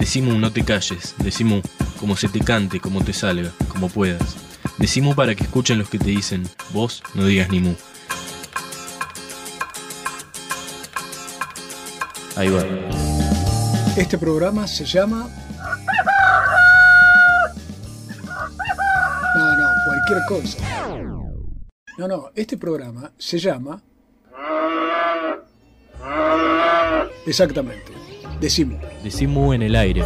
Decimos no te calles, decimos como se te cante, como te salga, como puedas. Decimos para que escuchen los que te dicen, vos no digas ni mu. Ahí va. Este programa se llama... No, no, cualquier cosa. No, no, este programa se llama... Exactamente. Decimos. Decimos en el aire.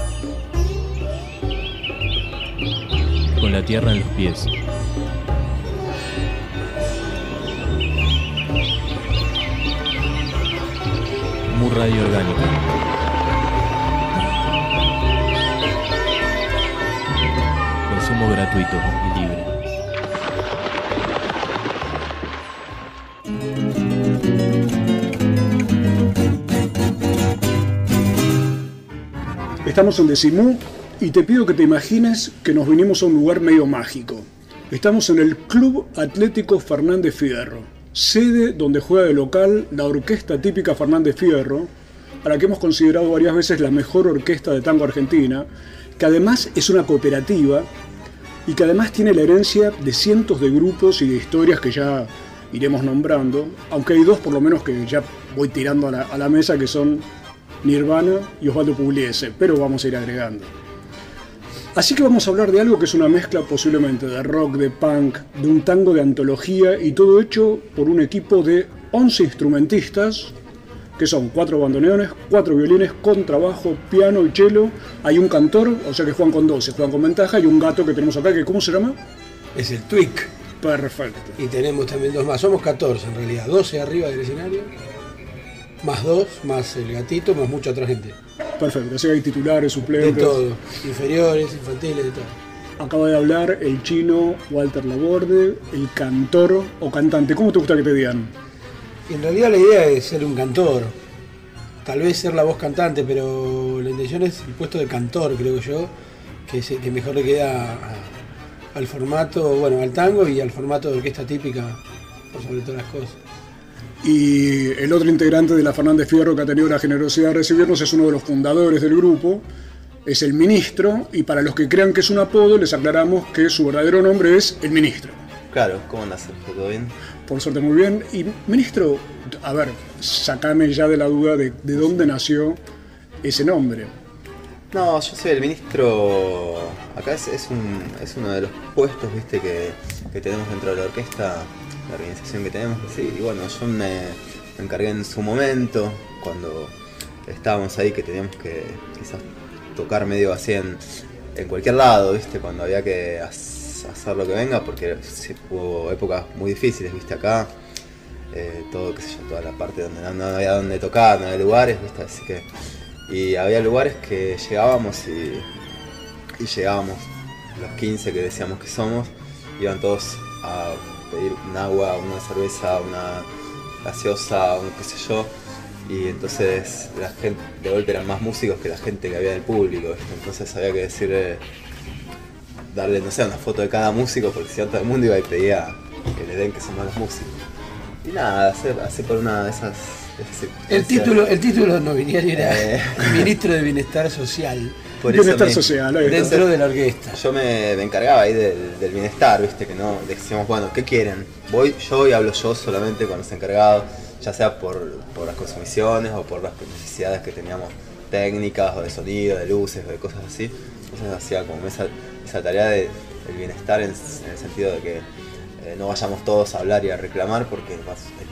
Con la tierra en los pies. Mu radio orgánica. Consumo gratuito y libre. Estamos en Decimú y te pido que te imagines que nos vinimos a un lugar medio mágico. Estamos en el Club Atlético Fernández Fierro, sede donde juega de local la orquesta típica Fernández Fierro, a la que hemos considerado varias veces la mejor orquesta de tango argentina, que además es una cooperativa y que además tiene la herencia de cientos de grupos y de historias que ya iremos nombrando, aunque hay dos por lo menos que ya voy tirando a la, a la mesa, que son Nirvana y Osvaldo Pugliese, pero vamos a ir agregando. Así que vamos a hablar de algo que es una mezcla posiblemente de rock, de punk, de un tango de antología y todo hecho por un equipo de 11 instrumentistas, que son cuatro bandoneones, cuatro violines, contrabajo, piano y cello. Hay un cantor, o sea que juegan con 12, juegan con ventaja, y un gato que tenemos acá, que ¿cómo se llama? Es el Twig. Perfecto. Y tenemos también dos más. Somos 14 en realidad. 12 arriba del escenario. Más dos, más el gatito, más mucha otra gente. Perfecto, así que hay titulares, De suplentes. todo. Inferiores, infantiles, de todo. Acaba de hablar el chino Walter Laborde, el cantor o cantante. ¿Cómo te gusta que te digan? En realidad la idea es ser un cantor. Tal vez ser la voz cantante, pero la intención es el puesto de cantor, creo yo, que es el que mejor le queda al formato, bueno, al tango y al formato de orquesta típica, por sobre todas las cosas. Y el otro integrante de la Fernández Fierro que ha tenido la generosidad de recibirnos es uno de los fundadores del grupo, es el ministro, y para los que crean que es un apodo, les aclaramos que su verdadero nombre es el ministro. Claro, ¿cómo andas? ¿Todo bien? Por suerte, muy bien. Y ministro, a ver, sacame ya de la duda de, de dónde nació ese nombre. No, yo soy el ministro. Acá es, es, un, es uno de los puestos, viste, que, que tenemos dentro de la orquesta, la organización que tenemos. Sí, y bueno, yo me, encargué en su momento, cuando estábamos ahí, que teníamos que quizás tocar medio así en, en cualquier lado, viste, cuando había que hac- hacer lo que venga, porque hubo épocas muy difíciles, viste, acá. eh, todo, qué sé yo, toda la parte donde no, no había donde tocar, no había lugares, viste, así que. Y había lugares que llegábamos y, y llegábamos, los 15 que decíamos que somos, iban todos a pedir un agua, una cerveza, una gaseosa, un qué sé yo. Y entonces la gente de golpe eran más músicos que la gente que había del público. ¿viste? Entonces había que decirle, darle, no sé, una foto de cada músico, porque si no todo el mundo iba y pedía que le den que son malos músicos. Y nada, hacer, hacer por una de esas... El título, el título nobiliario era Eh. Ministro de Bienestar Social Por eso Bienestar mismo. social, dentro de la orquesta. Yo me, me encargaba ahí del, del bienestar, viste, que no decíamos, bueno, ¿qué quieren? Voy yo y hablo yo solamente con los encargados, ya sea por, por las consumiciones o por las necesidades que teníamos técnicas o de sonido, de luces o de cosas así. Entonces hacía como esa, esa tarea de, del bienestar en, en el sentido de que eh, no vayamos todos a hablar y a reclamar porque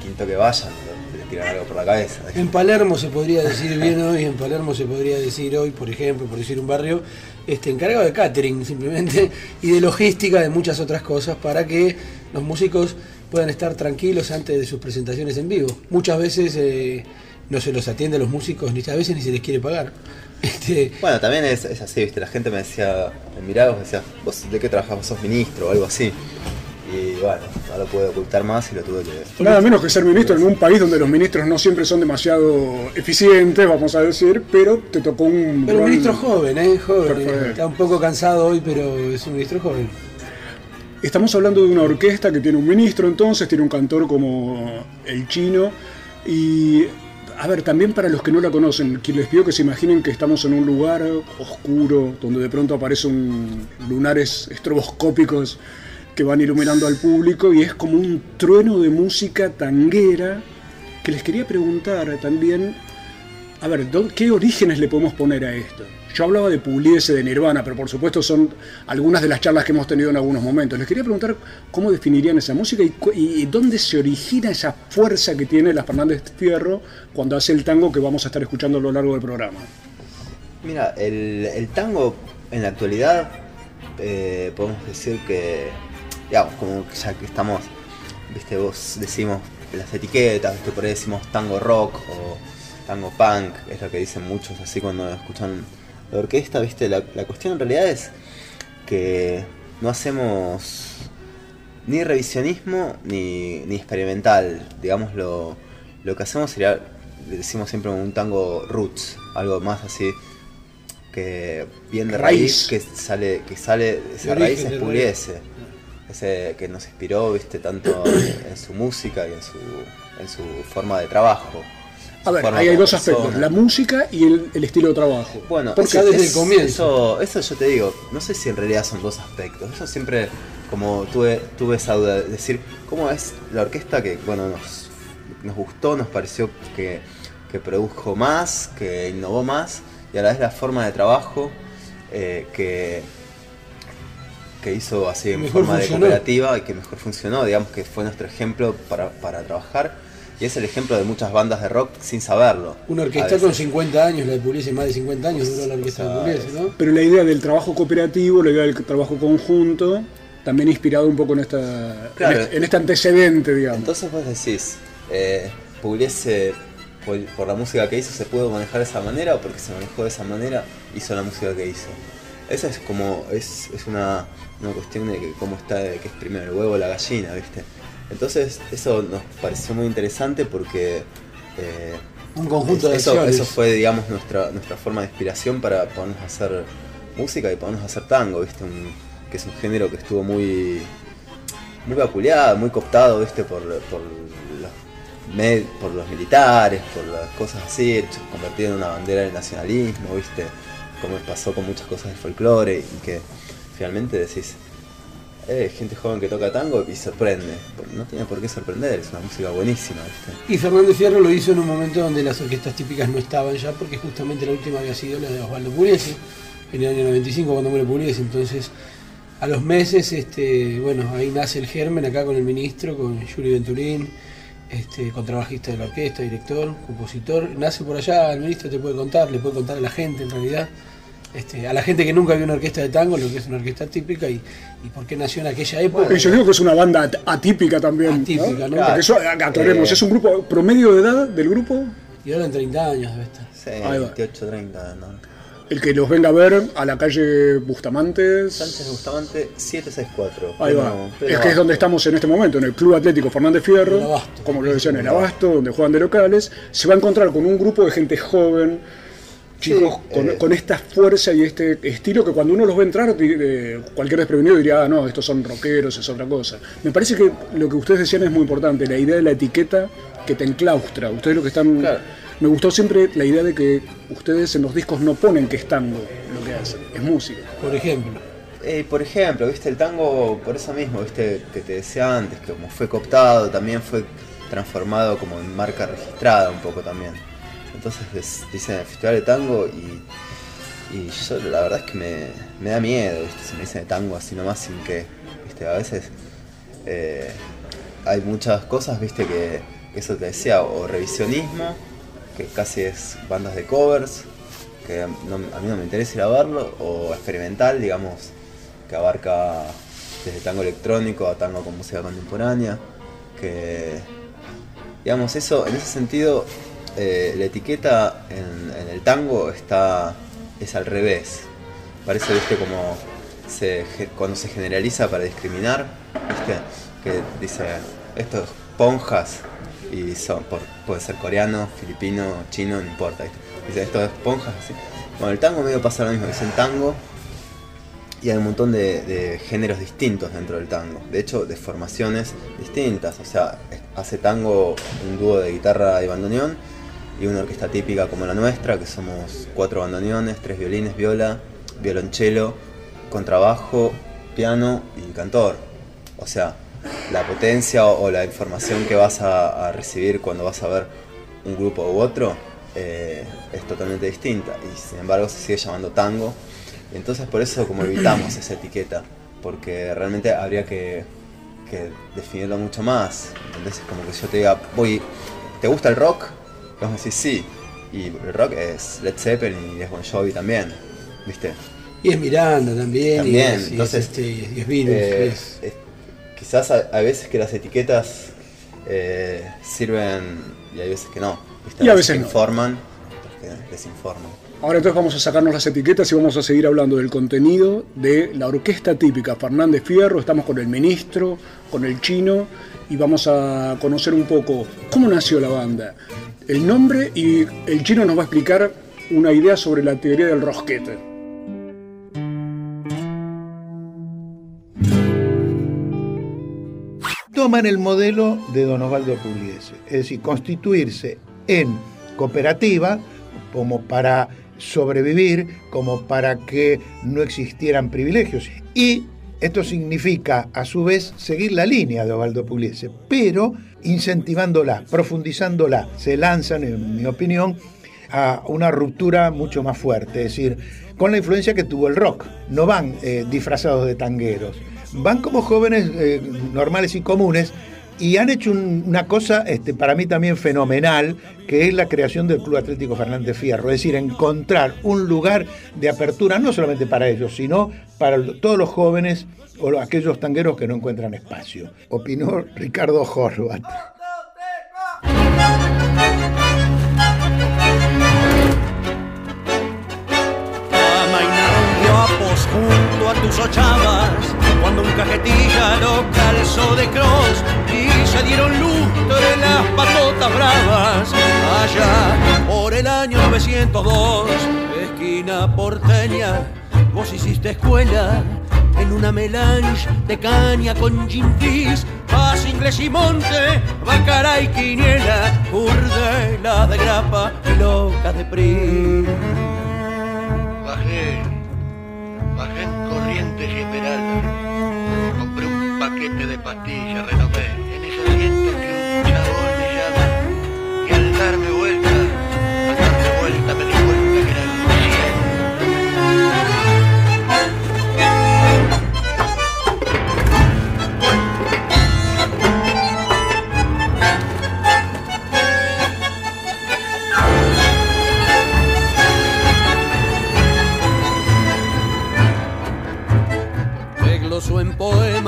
quinto que vayan le, tiran algo por la cabeza. En Palermo se podría decir bien hoy, en Palermo se podría decir hoy, por ejemplo, por decir un barrio, este, encargado de catering simplemente y de logística de muchas otras cosas para que los músicos puedan estar tranquilos antes de sus presentaciones en vivo. Muchas veces eh, no se los atiende a los músicos, ni a veces ni se les quiere pagar. Este, Bueno, también es, es así, viste, la gente me decía, me miraba me decía, ¿vos de qué trabajás? ¿Vos sos ministro o algo así? Y bueno, no lo pude ocultar más y lo tuve que... Nada menos que ser ministro en un país donde los ministros no siempre son demasiado eficientes, vamos a decir, pero te tocó un... pero un ministro joven, ¿eh? Joven. Perfecto. Está un poco cansado hoy, pero es un ministro joven. Estamos hablando de una orquesta que tiene un ministro entonces, tiene un cantor como el chino y... A ver, también para los que no la conocen, que les pido que se imaginen que estamos en un lugar oscuro, donde de pronto aparecen lunares estroboscópicos que van iluminando al público y es como un trueno de música tanguera que les quería preguntar también, a ver, ¿dó- ¿qué orígenes le podemos poner a esto? Yo hablaba de Pugliese, de Nirvana, pero por supuesto son algunas de las charlas que hemos tenido en algunos momentos. Les quería preguntar cómo definirían esa música y, dónde se origina esa fuerza que tiene la Fernández Fierro cuando hace el tango que vamos a estar escuchando a lo largo del programa. Mira, el, el tango en la actualidad eh, podemos decir que, digamos, como que ya que estamos, viste, vos decimos las etiquetas, viste, por ahí decimos tango rock o tango punk, es lo que dicen muchos así cuando escuchan la orquesta, viste, la, la cuestión en realidad es que no hacemos ni revisionismo ni, ni experimental, digamos lo, lo que hacemos sería, decimos siempre un tango roots, algo más así que bien de Raíz. raíz, que sale, que sale, esa raíz es de Pugliese, ese que nos inspiró, viste, tanto en, en su música y en su, en su forma de trabajo. A ver, ahí hay dos aspectos, persona. la música y el, el estilo de trabajo. Bueno, Porque eso- desde el es- comienzo. Eso, eso yo te digo, no sé si en realidad son dos aspectos. Yo siempre, como tuve, tuve esa duda de decir, ¿cómo es la orquesta que, bueno, nos, nos gustó, nos pareció que, que produjo más, que innovó más, y a la vez la forma de trabajo eh, que, que hizo así en Mejor forma de funcionó. cooperativa y que mejor funcionó, digamos que fue nuestro ejemplo para, para trabajar. Y es el ejemplo de muchas bandas de rock sin saberlo. Una orquesta con 50 años, la de Pugliese más de 50 años duró la orquesta de Pugliese, ¿no? Pero la idea del trabajo cooperativo, la idea del trabajo conjunto, también inspirado un poco en, esta, Claro. en, este, en este antecedente, digamos. Entonces vos decís, eh, Pugliese, por, por la música que hizo, se pudo manejar de esa manera o porque se manejó de esa manera, hizo la música que hizo. Esa es como, es, es una, una cuestión de que cómo está, de que es primero el huevo o la gallina, ¿viste? Entonces eso nos pareció muy interesante porque eh, Un conjunto de eso, acciones. eso fue, digamos, nuestra, nuestra forma de inspiración para ponernos a hacer música y ponernos a hacer tango, ¿viste? Un- que es un género que estuvo muy muy vapuleado, muy cooptado, ¿viste? Por, por, los, por los militares, por las cosas así, convertido en una bandera del nacionalismo, ¿viste? Como pasó con muchas cosas de folclore y que finalmente decís, eh, gente joven que toca tango y sorprende. No tiene por qué sorprender, es una música buenísima. Y Fernández Fierro lo hizo en un momento donde las orquestas típicas no estaban ya, porque justamente la última había sido la de Osvaldo Pugliese, en el año 95 cuando muere Pugliese. Entonces, a los meses, este, bueno, ahí nace el germen acá con el ministro, con Yuri Venturín, este, contrabajista de la orquesta, director, compositor. Nace por allá, el ministro te puede contar, le puede contar a la gente en realidad. Este, a la gente que nunca vio una orquesta de tango, lo que es una orquesta típica y, y por qué nació en aquella época. Y yo digo que es una banda at- atípica también. Atípica, ¿no? Porque eso, aclaremos, Eh, es un grupo promedio de edad del grupo, Y ahora en 30 años debe estar. Sí, Ahí va. 28, 30, ¿no? el que los venga a ver a la calle Bustamantes. Sánchez Bustamante 764. Ahí va. Es que es donde estamos en este momento, en el Club Atlético Fernández El Fierro, Abasto. como lo decían, en el Abasto, donde juegan de locales. Se va a encontrar con un grupo de gente joven, chicos, Sí, con, eh. con esta fuerza y este estilo que cuando uno los ve entrar, eh, cualquier desprevenido diría, ah, no, estos son rockeros, es otra cosa. Me parece que lo que ustedes decían es muy importante, la idea de la etiqueta que te enclaustra. Ustedes lo que están... Claro. Me gustó siempre la idea de que ustedes en los discos no ponen que es tango lo que hacen, es música. Por ejemplo. Eh, por ejemplo, viste, el tango, por eso mismo, viste, que te decía antes, que como fue cooptado, también fue transformado como en marca registrada un poco también. Entonces dicen el festival de tango y, y yo la verdad es que me, me da miedo, viste, si me dicen de tango así nomás sin que, viste, a veces eh, hay muchas cosas, viste, que, eso te decía, o revisionismo, que casi es bandas de covers, que a mí no me interesa ir a verlo, o experimental, digamos, que abarca desde tango electrónico a tango con música contemporánea, que, digamos, eso, en ese sentido, eh, la etiqueta en, el tango está es al revés. Parece, viste, como se, cuando se generaliza para discriminar, viste, que dice estos ponjas y son, puede ser coreano, filipino, chino, no importa. Dice estos esponjas así. Bueno, el tango medio pasa lo mismo, dicen tango y hay un montón de, géneros distintos dentro del tango. De hecho, de formaciones distintas. O sea, hace tango un dúo de guitarra y bandoneón y una orquesta típica como la nuestra, que somos cuatro bandoneones, tres violines, viola, violonchelo, contrabajo, piano y cantor. O sea, la potencia o, la información que vas a, recibir cuando vas a ver un grupo u otro eh, es totalmente distinta. Y sin embargo se sigue llamando tango entonces por eso como evitamos esa etiqueta, porque realmente habría que, definirlo mucho más. Entonces es como que yo te diga, voy, ¿te gusta el rock? Vamos a decir sí. Y el rock es Led Zeppelin y es Bon Jovi también, ¿viste? Y es Miranda también. También, y es, entonces. Este, y es, Virus, eh, quizás hay veces que las etiquetas eh, sirven y hay veces que no. Y a veces, informan, que desinforman. Ahora entonces vamos a sacarnos las etiquetas y vamos a seguir hablando del contenido de la orquesta típica Fernández Fierro. Estamos con el ministro, con el chino y vamos a conocer un poco cómo nació la banda, el nombre y el chino nos va a explicar una idea sobre la teoría del rosquete. Toman el modelo de Don Osvaldo Pugliese, es decir, constituirse en cooperativa como para sobrevivir como para que no existieran privilegios. Y esto significa, a su vez, seguir la línea de Ovaldo Pugliese, pero incentivándola, profundizándola. Se lanzan, en mi opinión, a una ruptura mucho más fuerte, es decir, con la influencia que tuvo el rock. No van eh, disfrazados de tangueros, van como jóvenes eh, normales y comunes y han hecho una cosa este, para mí también fenomenal, que es la creación del Club Atlético Fernández Fierro, es decir, encontrar un lugar de apertura no solamente para ellos, sino para todos los jóvenes o aquellos tangueros que no encuentran espacio. Opinó Ricardo Horvat. junto a tus ochavas cuando un cajetilla lo calzó de cross y se dieron lustre las patotas bravas. Allá por el año 902, esquina porteña, vos hiciste escuela en una melange de caña con gin fizz, paz inglés y monte, bacara y quiniela, urdela de grapa y loca de pri. Bajé, bajé en Corrientes y Esmeralda paquete de pastillas renové. En ese asiento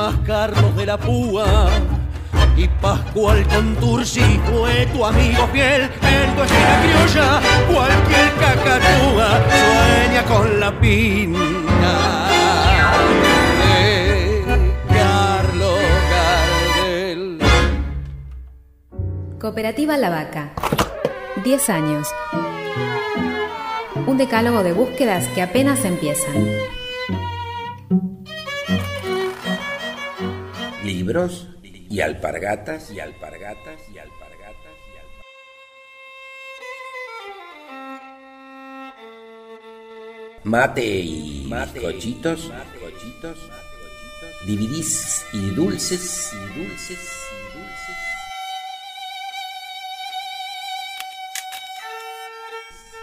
poemas Carlos de la Púa y Pascual Contursi fue tu amigo fiel en tu esquina criolla. Cualquier cacatúa sueña con la pinta de Carlos Gardel. Cooperativa La Vaca. 10 años. Un decálogo de búsquedas que apenas empiezan. Libros y alpargatas y alpargatas y alpargatas y alpargatas. Mate y Mate cochitos, cochitos, dividís y dulces. Y dulces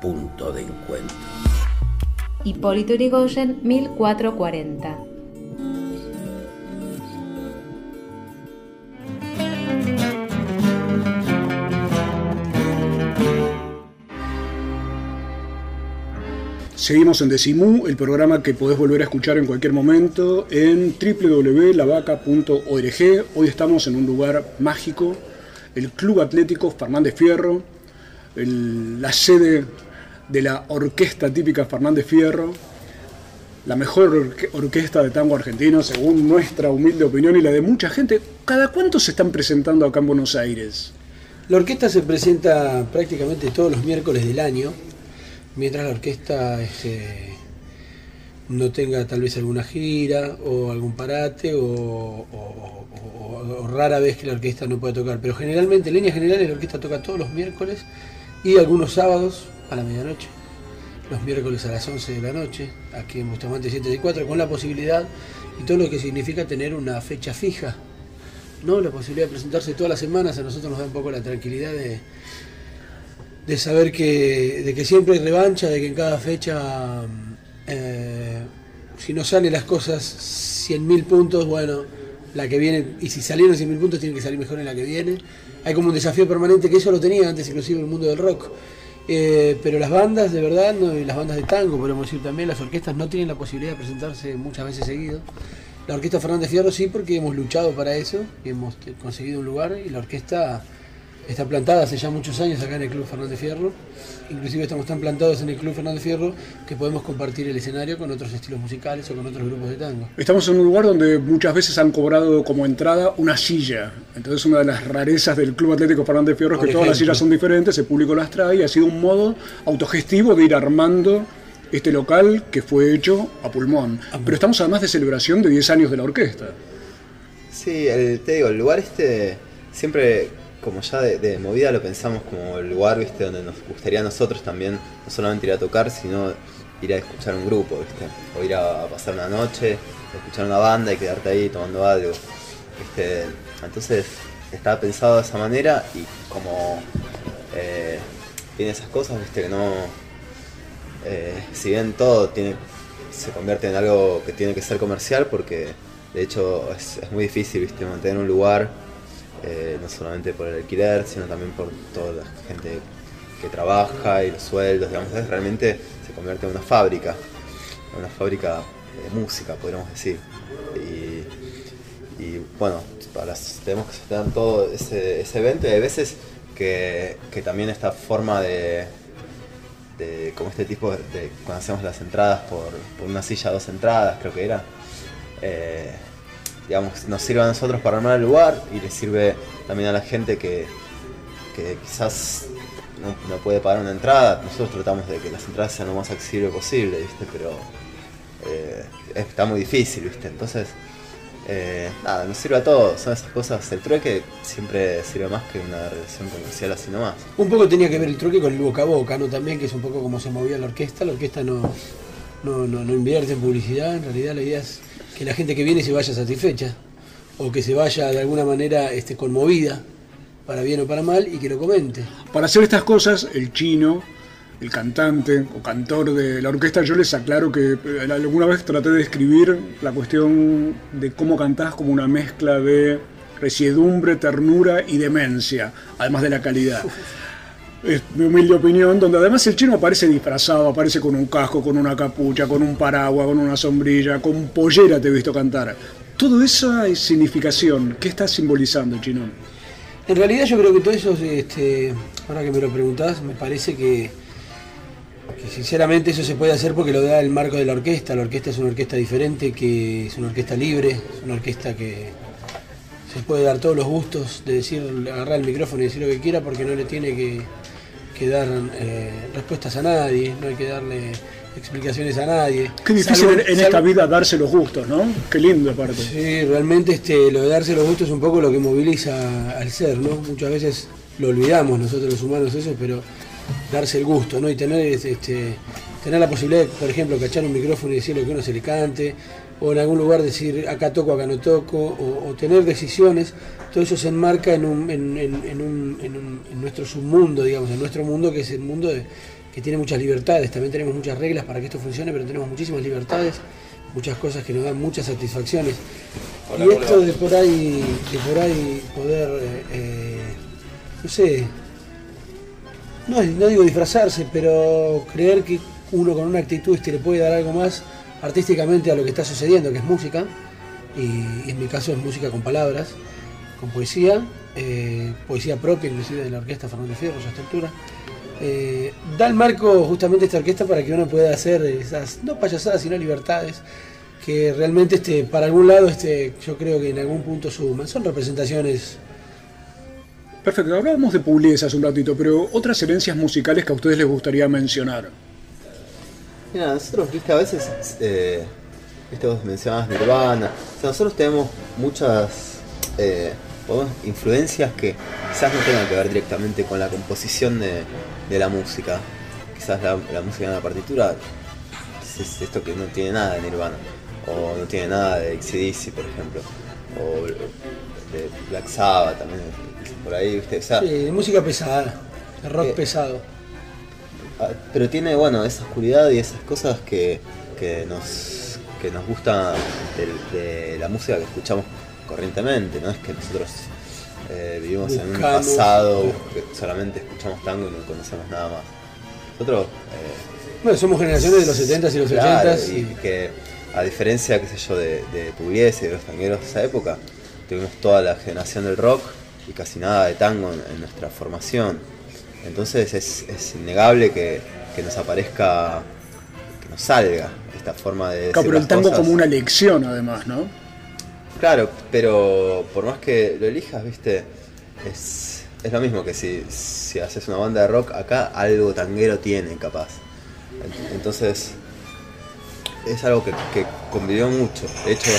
Punto de encuentro. Hipólito Yrigoyen, 1440. Seguimos en Decimú, el programa que podés volver a escuchar en cualquier momento en www.lavaca.org. Hoy estamos en un lugar mágico, el Club Atlético Fernández Fierro, el- la sede de la orquesta típica Fernández Fierro, la mejor orque- orquesta de tango argentino, según nuestra humilde opinión y la de mucha gente. ¿Cada cuánto se están presentando acá en Buenos Aires? La orquesta se presenta prácticamente todos los miércoles del año, mientras la orquesta este, no tenga tal vez alguna gira o algún parate o- o rara vez que la orquesta no pueda tocar. Pero generalmente, en líneas generales, la orquesta toca todos los miércoles y algunos sábados a la medianoche, los miércoles a las 11 de la noche, aquí en Bustamante 764, con la posibilidad y todo lo que significa tener una fecha fija. ¿no? La posibilidad de presentarse todas las semanas a nosotros nos da un poco la tranquilidad de, de saber que, de que siempre hay revancha, de que en cada fecha, eh, si no salen las cosas 100.000 puntos, bueno, la que viene, y si salieron 100.000 puntos, tienen que salir mejor en la que viene. Hay como un desafío permanente que eso lo tenía antes, inclusive el mundo del rock. Eh, pero las bandas, de verdad, no, y las bandas de tango, podemos decir también, las orquestas no tienen la posibilidad de presentarse muchas veces seguido. La Orquesta Fernández Fierro sí, porque hemos luchado para eso y hemos conseguido un lugar y la orquesta está plantada hace ya muchos años acá en el Club Fernández Fierro. Inclusive estamos tan plantados en el Club Fernández Fierro que podemos compartir el escenario con otros estilos musicales o con otros grupos de tango. Estamos en un lugar donde muchas veces han cobrado como entrada una silla. Entonces una de las rarezas del Club Atlético Fernández Fierro es Por que todas las sillas son diferentes, el público las trae y ha sido un modo autogestivo de ir armando este local que fue hecho a pulmón. Pero estamos además de celebración de 10 años de la orquesta. Sí, el- te digo, el lugar este siempre como ya de, movida lo pensamos como el lugar, viste, donde nos gustaría a nosotros también no solamente ir a tocar, sino ir a escuchar un grupo, viste, o ir a, pasar una noche, escuchar una banda y quedarte ahí tomando algo. Entonces estaba pensado de esa manera y como eh, tiene esas cosas, viste, que no, eh, si bien todo tiene, se convierte en algo que tiene que ser comercial, porque de hecho es, es muy difícil ¿viste? mantener un lugar, eh, no solamente por el alquiler, sino también por toda la gente que trabaja y los sueldos, digamos, es realmente se convierte en una fábrica, en una fábrica de música, podríamos decir. Y, bueno, para tenemos que sostener todo ese, evento y hay veces que, que también esta forma de, como este tipo de, cuando hacemos las entradas por, por una silla, dos entradas, creo que era. eh, digamos, nos sirve a nosotros para armar el lugar y le sirve también a la gente que, que quizás no, puede pagar una entrada. Nosotros tratamos de que las entradas sean lo más accesible posible, ¿viste? Pero eh, está muy difícil, ¿viste? Entonces, eh, nada, nos sirve a todos, son esas cosas. El trueque siempre sirve más que una relación comercial así nomás. Un poco tenía que ver el truque con el boca a boca, ¿no? También, que es un poco como se movía la orquesta. La orquesta no, no, no, no invierte en publicidad, en realidad la idea es que la gente que viene se vaya satisfecha, o que se vaya de alguna manera este, conmovida, para bien o para mal, y que lo comente. Para hacer estas cosas, el chino, el cantante o cantor de la orquesta, yo les aclaro que eh, alguna vez traté de describir la cuestión de cómo cantás como una mezcla de resiedumbre, ternura y demencia, además de la calidad. Es mi humilde opinión, donde además el chino aparece disfrazado, aparece con un casco, con una capucha, con un paraguas, con una sombrilla, con pollera te he visto cantar. Todo eso es significación. ¿Qué está simbolizando, chino? En realidad yo creo que todo eso, este, ahora que me lo preguntás, me parece que, que sinceramente eso se puede hacer porque lo da el marco de la orquesta. La orquesta es una orquesta diferente, que es una orquesta libre, es una orquesta que se puede dar todos los gustos de decir, agarrar el micrófono y decir lo que quiera porque no le tiene que, que dar eh, respuestas a nadie, no hay que darle explicaciones a nadie. Qué difícil Salvo- en, en salvo- esta vida darse los gustos, ¿no? Qué lindo aparte. Sí, realmente este, lo de darse los gustos es un poco lo que moviliza al ser, ¿no? Muchas veces lo olvidamos nosotros los humanos eso, pero darse el gusto, ¿no? Y tener este, tener la posibilidad de, por ejemplo, cachar un micrófono y decir lo que uno se le cante, o en algún lugar decir acá toco, acá no toco, o, o tener decisiones, todo eso se enmarca en, un, en, en- en un- en un- en nuestro submundo, digamos, en nuestro mundo, que es el mundo de, que tiene muchas libertades, también tenemos muchas reglas para que esto funcione, pero tenemos muchísimas libertades, muchas cosas que nos dan muchas satisfacciones. y esto de por ahí, de por ahí poder, eh, eh, no sé, no, no digo disfrazarse, pero creer que uno con una actitud este, le puede dar algo más artísticamente a lo que está sucediendo, que es música, y, en mi caso es música con palabras, con poesía, eh, poesía propia inclusive de la orquesta Fernández Fierro a esta altura. Eh, da el marco justamente esta orquesta para que uno pueda hacer esas, no payasadas, sino libertades, que realmente este, para algún lado este, yo creo que en algún punto suman. Son representaciones Perfecto, hablábamos de Pugliese hace un ratito, pero otras herencias musicales que a ustedes les gustaría mencionar. Mira, nosotros, viste, a veces, eh, viste, vos mencionabas Nirvana, o sea, nosotros tenemos muchas eh, influencias que quizás no tengan que ver directamente con la composición de, la música. Quizás la, música en la partitura es esto que no tiene nada de Nirvana, o no tiene nada de XCDC, por ejemplo, o de Black Sabbath también, por ahí, ¿viste? O sea, sí, música pesada, rock eh, pesado. Ah, pero tiene, bueno, esa oscuridad y esas cosas que, que nos, que nos gusta de, la música que escuchamos corrientemente, ¿no? Es que nosotros eh, vivimos en un pasado que solamente escuchamos tango y no conocemos nada más. Nosotros... Eh, bueno, somos generaciones de los 70s y los 80s. Y, que a diferencia, qué sé yo, de, de Pugliese y de los tangueros de esa época, tuvimos toda la generación del rock y casi nada de tango en, nuestra formación. Entonces es, innegable que, nos aparezca, que nos salga esta forma de... Claro, pero el tango como una lección además, ¿no? Claro, pero por más que lo elijas, viste, es, lo mismo que si, si haces una banda de rock, acá algo tanguero tiene capaz. Entonces es algo que, que convivió mucho. De hecho,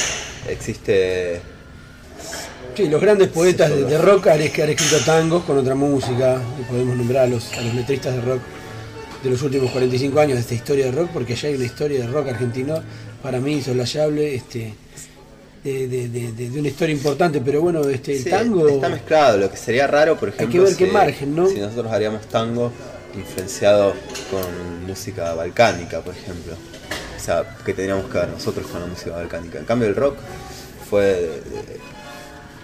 existe Sí, los grandes poetas de, rock han, escrito tangos con otra música, y podemos nombrar a los, a los letristas de rock de los últimos 45 años de esta historia de rock, porque ya hay una historia de rock argentino, para mí insoslayable, este, de, una historia importante, pero bueno, este, el tango... Está mezclado, lo que sería raro, por ejemplo, hay que ver qué margen, ¿no? si nosotros haríamos tango influenciado con música balcánica, por ejemplo. O sea, ¿qué tendríamos que ver nosotros con la música balcánica? En cambio, el rock fue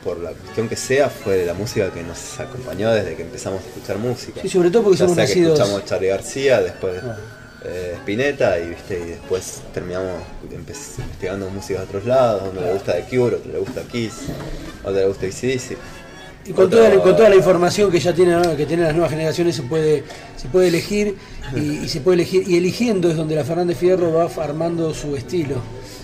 por la cuestión que sea, fue la música que nos acompañó desde que empezamos a escuchar música. Sí, sobre todo porque somos sea que escuchamos Charlie García, después ah. eh, Spinetta y, ¿viste? y después terminamos investigando música de otros lados, uno le gusta The Cure, otro le gusta Kiss, otro le gusta ACDC. Y con toda, con toda la información que ya tienen, que tienen las nuevas generaciones se puede, se puede elegir y, se puede elegir y eligiendo es donde la Fernández Fierro va armando su estilo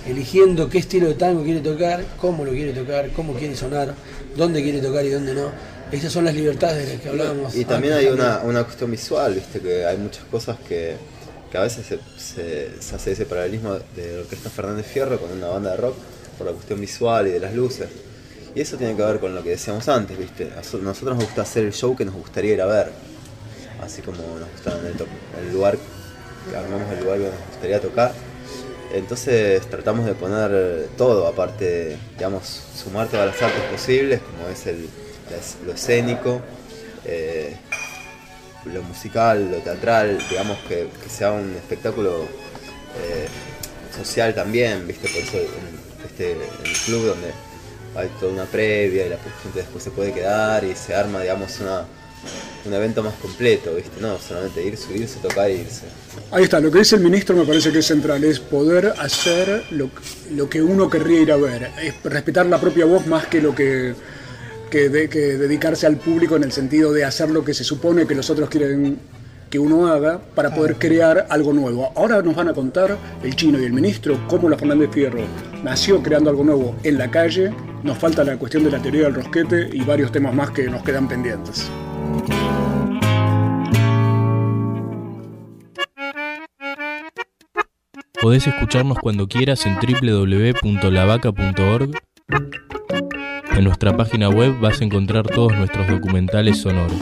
eligiendo qué estilo de tango quiere tocar, cómo lo quiere tocar, cómo quiere sonar, dónde quiere tocar y dónde no. Esas son las libertades de las que hablábamos. Y también hay una, una, cuestión visual, viste, que hay muchas cosas que, que a veces se, se, hace ese paralelismo de la orquesta Fernández Fierro con una banda de rock por la cuestión visual y de las luces. Y eso tiene que ver con lo que decíamos antes, viste. A nosotros nos gusta hacer el show que nos gustaría ir a ver. Así como nos gusta en el, el lugar, que armamos el lugar que nos gustaría tocar entonces tratamos de poner todo, aparte, digamos, sumar todas las artes posibles, como es el, lo escénico, eh, lo musical, lo teatral, digamos que, sea un espectáculo eh, social también, ¿viste? Por eso en, este, el club donde hay toda una previa y la gente después se puede quedar y se arma, digamos, una, un evento más completo, ¿viste? No, solamente ir, subirse, tocar e irse. Ahí está, lo que dice el ministro me parece que es central, es poder hacer lo, lo que uno querría ir a ver, es respetar la propia voz más que lo que, que, que dedicarse al público en el sentido de hacer lo que se supone que los otros quieren que uno haga para poder crear algo nuevo. Ahora nos van a contar el chino y el ministro cómo la Fernández Fierro nació creando algo nuevo en la calle. Nos falta la cuestión de la teoría del rosquete y varios temas más que nos quedan pendientes. Podés escucharnos cuando quieras en www.lavaca.org. En nuestra página web vas a encontrar todos nuestros documentales sonoros.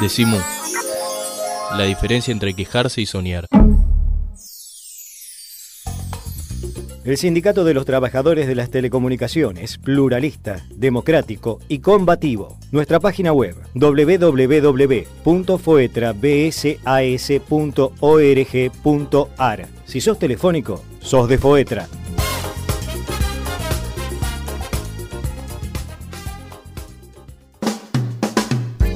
Decimos la diferencia entre quejarse y soñar. El Sindicato de los Trabajadores de las Telecomunicaciones, pluralista, democrático y combativo. Nuestra página web www.foetrabsas.org.ar. Si sos telefónico, sos de Foetra.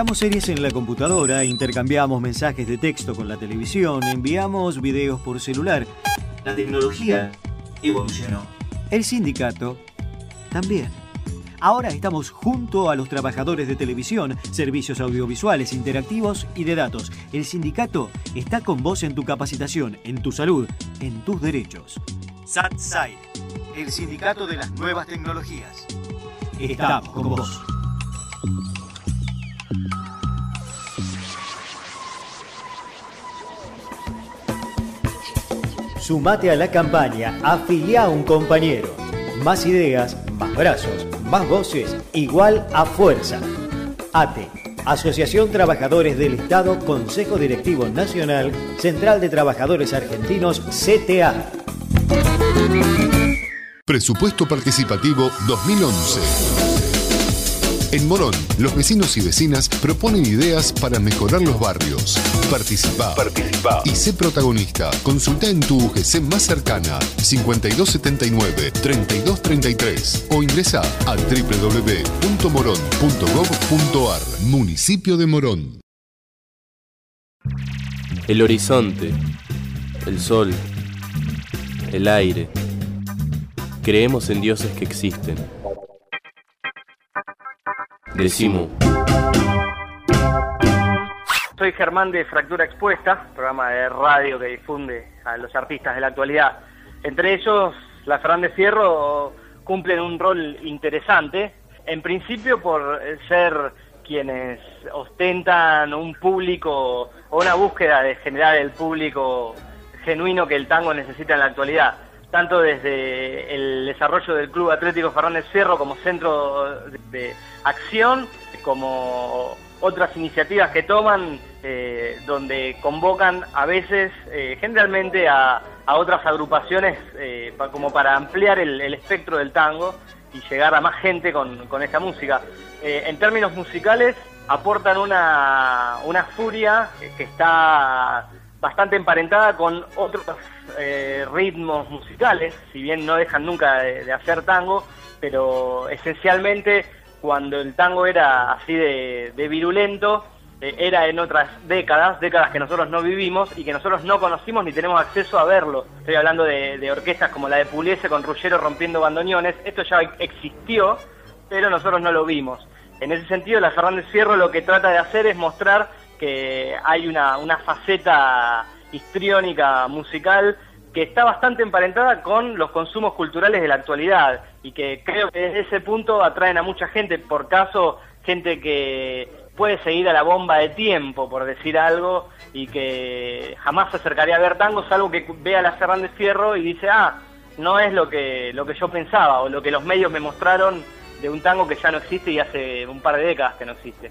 Miramos series en la computadora, intercambiamos mensajes de texto con la televisión, enviamos videos por celular. La tecnología evolucionó. El sindicato también. Ahora estamos junto a los trabajadores de televisión, servicios audiovisuales, interactivos y de datos. El sindicato está con vos en tu capacitación, en tu salud, en tus derechos. SATSAI, el sindicato de las nuevas tecnologías. Estamos con vos. Sumate a la campaña, afilia a un compañero. Más ideas, más brazos, más voces, igual a fuerza. ATE, Asociación Trabajadores del Estado, Consejo Directivo Nacional, Central de Trabajadores Argentinos, CTA. Presupuesto Participativo 2011. En Morón, los vecinos y vecinas proponen ideas para mejorar los barrios. Participa. Participa. Y sé protagonista. Consulta en tu UGC más cercana 5279-3233 o ingresa a www.morón.gov.ar. Municipio de Morón. El horizonte, el sol, el aire. Creemos en dioses que existen. Decimo. Soy Germán de Fractura Expuesta, programa de radio que difunde a los artistas de la actualidad. Entre ellos, la Fernández Fierro cumplen un rol interesante, en principio por ser quienes ostentan un público o una búsqueda de generar el público genuino que el tango necesita en la actualidad tanto desde el desarrollo del Club Atlético Fernández Fierro como centro de acción, como otras iniciativas que toman, eh, donde convocan a veces, eh, generalmente a, otras agrupaciones, eh, como para ampliar el, espectro del tango y llegar a más gente con, con esta música. en términos musicales, aportan una, una furia que está bastante emparentada con otros eh, ritmos musicales, si bien no dejan nunca de, hacer tango, pero esencialmente cuando el tango era así de, virulento, eh, era en otras décadas, décadas que nosotros no vivimos y que nosotros no conocimos ni tenemos acceso a verlo. Estoy hablando de, orquestas como la de Puliese con Ruggero rompiendo bandoneones, esto ya existió, pero nosotros no lo vimos. En ese sentido, la Fernández Fierro lo que trata de hacer es mostrar que hay una, una faceta histriónica musical que está bastante emparentada con los consumos culturales de la actualidad y que creo que desde ese punto atraen a mucha gente, por caso gente que puede seguir a la bomba de tiempo, por decir algo, y que jamás se acercaría a ver tango, salvo que vea la Fernández Fierro y dice, ah, no es lo que, lo que yo pensaba o lo que los medios me mostraron de un tango que ya no existe y hace un par de décadas que no existe.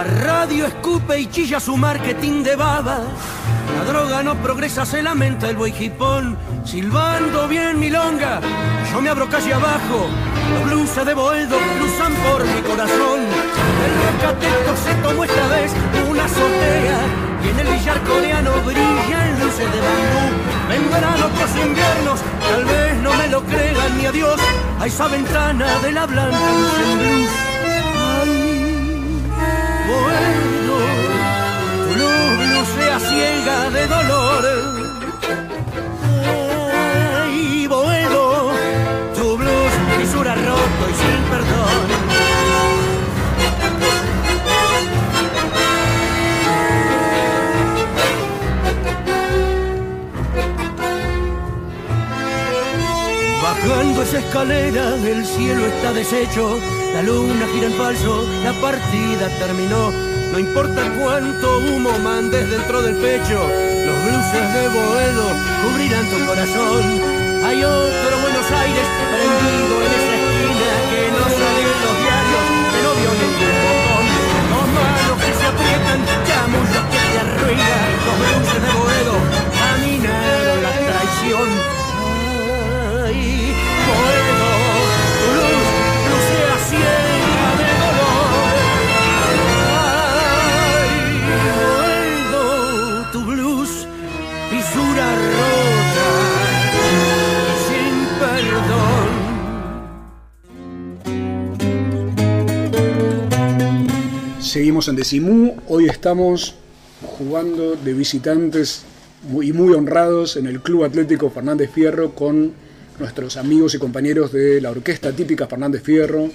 La radio escupe y chilla su marketing de baba. La droga no progresa, se lamenta el buey jipón. Silbando bien milonga, yo me abro calle abajo. Los blues de Boeldo cruzan por mi corazón. El recateto se tomó esta vez una azotea. Y en el billar coreano brillan luces de bambú. Vendrán otros inviernos, tal vez no me lo crean ni a Dios. A esa ventana de la blanca luz en blues. Bueno, tu luz siempre ciega de dolor. Ay, Boedo, tu blues fisura roto y sin perdón. Bajando esa escalera, el cielo está deshecho, la luna gira en falso, la partida terminó. No importa cuánto humo mandes dentro del pecho, los blues de Boedo cubrirán tu corazón. Hay otro Buenos Aires prendido en esa esquina que no sale en los diarios, que no vio ningún botón. Dos manos que se aprietan, chamullos que te arruinan. Los blues de Boedo caminaron la traición. Seguimos en Decimú, hoy estamos jugando de visitantes y muy honrados en el Club Atlético Fernández Fierro con nuestros amigos y compañeros de la Orquesta Típica Fernández Fierro,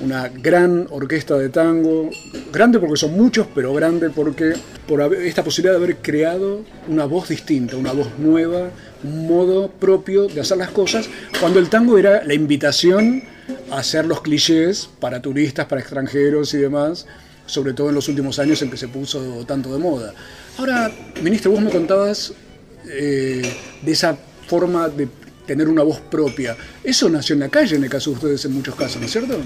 una gran orquesta de tango, grande porque son muchos, pero grande porque por esta posibilidad de haber creado una voz distinta, una voz nueva, un modo propio de hacer las cosas, cuando el tango era la invitación hacer los clichés para turistas, para extranjeros y demás, sobre todo en los últimos años en que se puso tanto de moda. Ahora, ministro, vos me contabas eh, de esa forma de tener una voz propia. Eso nació en la calle en el caso de ustedes en muchos casos, ¿no es cierto?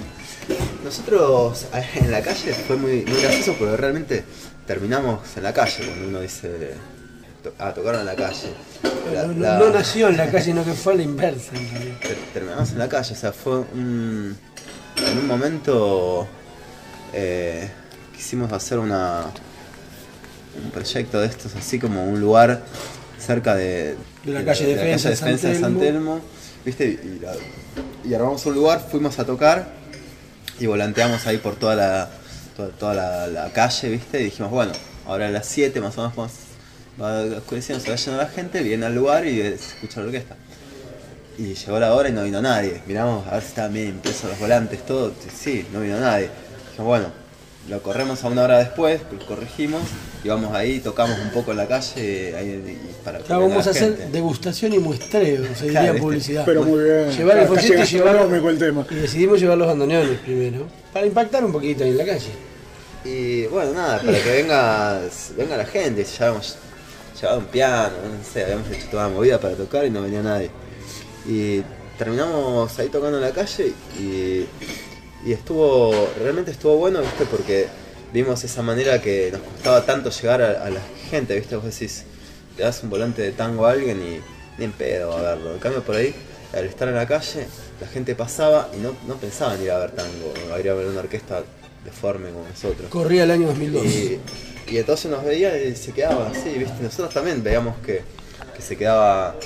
Nosotros eh, en la calle fue muy, muy gracioso porque realmente terminamos en la calle cuando uno dice to- ah, tocaron en la calle. La- No, la- no nació en la calle, sino que fue a la inversa. en terminamos en la calle, o sea, fue un. En un momento eh, quisimos hacer una. un proyecto de estos, así como un lugar cerca de. De la calle Defensa, de Defensa de San San Telmo, ¿viste? Y, la- y armamos un lugar, fuimos a tocar y volanteamos ahí por toda la. toda, toda la, la calle, ¿viste? Y dijimos, bueno, ahora a las 7 más o menos vamos- va oscureciendo, se va llenando la gente, viene al lugar y se escucha la orquesta. Y llegó la hora y no vino nadie. Miramos a ver si estaban bien impresos los volantes, todo. Sí, no vino nadie. Dijimos, bueno, lo corremos a una hora después, lo corregimos y vamos ahí, tocamos un poco en la calle ahí, y para que Ya venga vamos la a hacer gente. degustación y muestreo, se diría Claro, ¿viste? publicidad. Pero muy bien. Llevar el folleto y gastronómico llevar el tema. Y decidimos llevar los bandoneones primero, para impactar un poquito ahí en la calle. Y bueno, nada, para que venga, venga la gente, llevamos, llevaba un piano, no sé, habíamos hecho toda la movida para tocar y no venía nadie. Y terminamos ahí tocando en la calle y, y estuvo, realmente estuvo bueno, viste, porque vimos esa manera que nos costaba tanto llegar a, a la gente, viste, vos decís, le das un volante de tango a alguien y ni en pedo a verlo. En cambio por ahí, al estar en la calle, la gente pasaba y no, no pensaban ir a ver tango, o ir a ver una orquesta deforme como nosotros. Corría el año 2002. Y, y entonces nos veía y se quedaba así, ¿viste? Nosotros también veíamos que, que se quedaba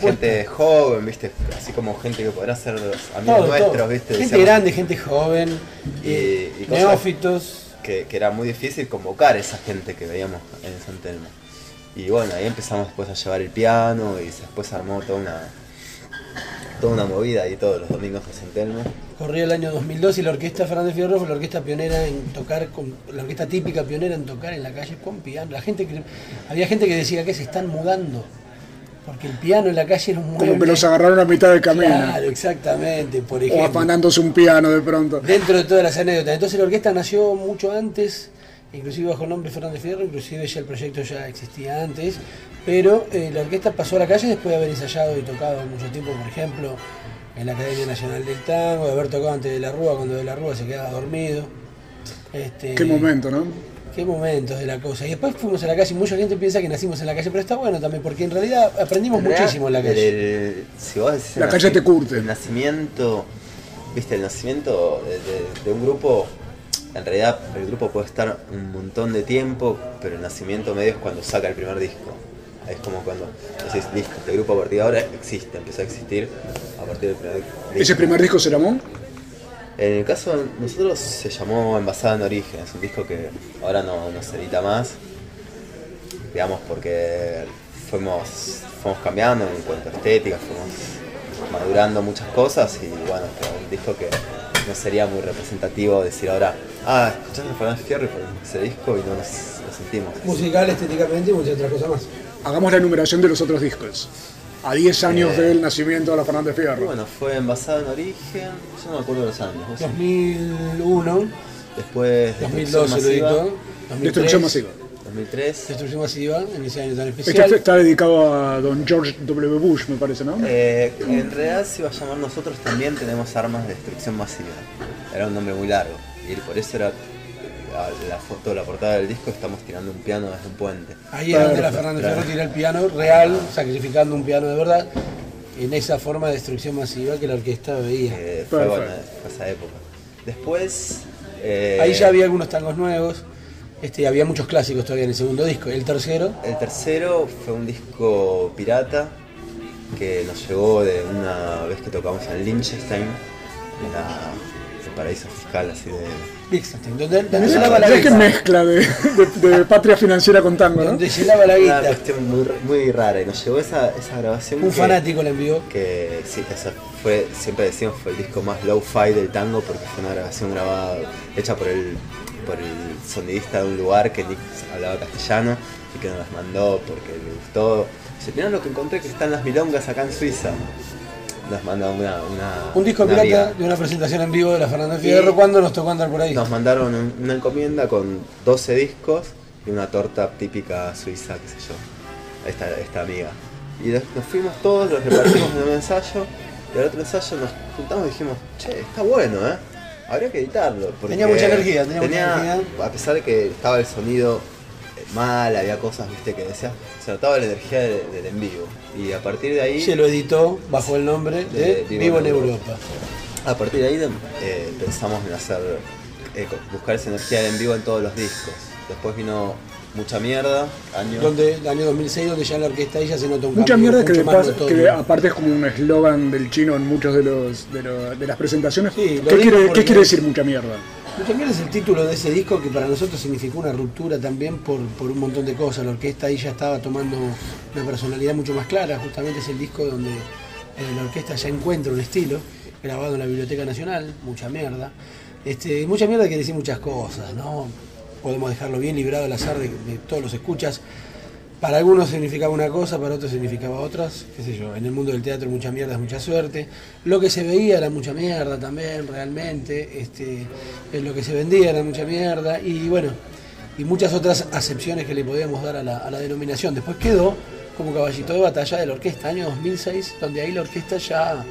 gente joven, ¿viste? Así como gente que podrá ser los amigos Todo, nuestros, todo. ¿viste? Gente Decíamos grande, gente joven, y, eh, y neófitos. Que, que era muy difícil convocar a esa gente que veíamos en San Telmo. Y bueno, ahí empezamos después a llevar el piano y después armó toda una toda una movida ahí todos los domingos en San Telmo. Corría el año 2002 y la orquesta Fernández Fierro fue la orquesta pionera en tocar, con, la orquesta típica pionera en tocar en la calle con piano. La gente que, había gente que decía que se están mudando, porque el piano en la calle era un mueble. Como que los agarraron a mitad de camino. Claro, exactamente, por O ejemplo. afanándose un piano de pronto. Dentro de todas las anécdotas. Entonces la orquesta nació mucho antes, inclusive bajo el nombre Fernández Fierro, inclusive ya el proyecto ya existía antes, pero eh, la orquesta pasó a la calle después de haber ensayado y tocado mucho tiempo, por ejemplo, en la Academia Nacional del Tango, de haber tocado antes de la Rúa, cuando de la Rúa se quedaba dormido. Este, Qué momento, ¿no? Qué momentos de la cosa. Y después fuimos a la calle y mucha gente piensa que nacimos en la calle, pero está bueno también, porque en realidad aprendimos En realidad, muchísimo en la calle. el- si vos decís el La calle te curte. El nacimiento, viste, el nacimiento de, de- de un grupo, en realidad el grupo puede estar un montón de tiempo, pero el nacimiento medio es cuando saca el primer disco. Es como cuando decís, listo, este grupo a partir de ahora existe, empezó a existir a partir del primer disco. ¿Ese primer disco se llamó? En el caso de nosotros se llamó Envasada en Origen, es un disco que ahora no, no se edita más. digamos, porque fuimos, fuimos cambiando en cuanto a estética, fuimos madurando muchas cosas y bueno, fue un disco que no sería muy representativo decir ahora, ah, escuchaste Fernández Fierro y ese disco y no nos lo sentimos. Musical, estéticamente y muchas otras cosas más. Hagamos la enumeración de los otros discos. A 10 años Eh, del nacimiento de la Fernández Fierro. Bueno, fue envasado en origen, yo no me acuerdo los años. ¿vos? 2001, Después 2012 lo editó, 2003, Destrucción masiva. 2003. Destrucción masiva, en ese año tan Este especial. está dedicado a don George W. Bush, me parece, ¿no? Eh, en realidad se iba a llamar Nosotros también tenemos armas de destrucción masiva. Era un nombre muy largo. Y por eso era la, foto, la portada del disco, estamos tirando un piano desde un puente. Ahí es donde la Fernández Fierro tira el piano real, sacrificando un piano de verdad, en esa forma de destrucción masiva que la orquesta veía. Eh, fue bueno, fue esa época. Después... eh, Ahí ya había algunos tangos nuevos, este, había muchos clásicos todavía en el segundo disco. El tercero, El tercero fue un disco pirata que nos llegó de una vez que tocamos en Liechtenstein, en la- el paraíso fiscal así de... Liechtenstein, donde, donde se lava la Es que guita. mezcla de, de- de patria financiera con tango, ¿no? Donde se lava la Una guita. cuestión muy, muy rara y nos llegó esa, esa grabación Un que- fanático la envió. que sí, o sea, fue, siempre decimos fue el disco más low-fi del tango porque fue una grabación grabada, hecha por el, por el sonidista de un lugar que ni hablaba castellano y que nos las mandó porque le gustó. Dice, mirá lo que encontré que están las milongas acá en Suiza. Nos mandó una, una Un disco una pirata de una presentación en vivo de la Fernández Fierro. ¿Cuándo nos tocó andar por ahí? Nos mandaron un- una encomienda con 12 discos y una torta típica suiza, qué sé yo, esta, esta amiga. Y los- nos fuimos todos, los repartimos en un ensayo y al otro ensayo nos juntamos y dijimos, che, está bueno, ¿eh? Habría que editarlo. porque Tenía mucha energía, tenía mucha energía. A pesar de que estaba el sonido eh, mal, había cosas, viste, que decías, se notaba la energía de- del en vivo. Y a partir de ahí... Se lo editó bajo el nombre de, Vivo en Europa. A partir de ahí eh, pensamos en hacer, eh, buscar esa energía de en vivo en todos los discos. Después vino Mucha Mierda, año... Donde, el año 2006, donde ya la orquesta ya se nota un Mucha cambio mierda que, mucho de más pas- notorio. que aparte es como un eslogan del chino en muchos de los de, lo- de las presentaciones. Sí, ¿Qué, quiere, qué quiere decir mucha mierda? Mucha mierda es el título de ese disco que para nosotros significó una ruptura también por, por un montón de cosas. La orquesta ahí ya estaba tomando una personalidad mucho más clara. Justamente es el disco donde eh, la orquesta ya encuentra un estilo, grabado en la Biblioteca Nacional, mucha mierda. Este, mucha mierda quiere decir muchas cosas, ¿no? Podemos dejarlo bien librado al azar de, todos los escuchas. Para algunos significaba una cosa, para otros significaba otras, qué sé yo. En el mundo del teatro mucha mierda es mucha suerte. Lo que se veía era mucha mierda también, realmente. Este, lo que se vendía era mucha mierda. Y bueno, y muchas otras acepciones que le podíamos dar a la, a la denominación. Después quedó como caballito de batalla de la orquesta, año 2006, donde ahí la orquesta ya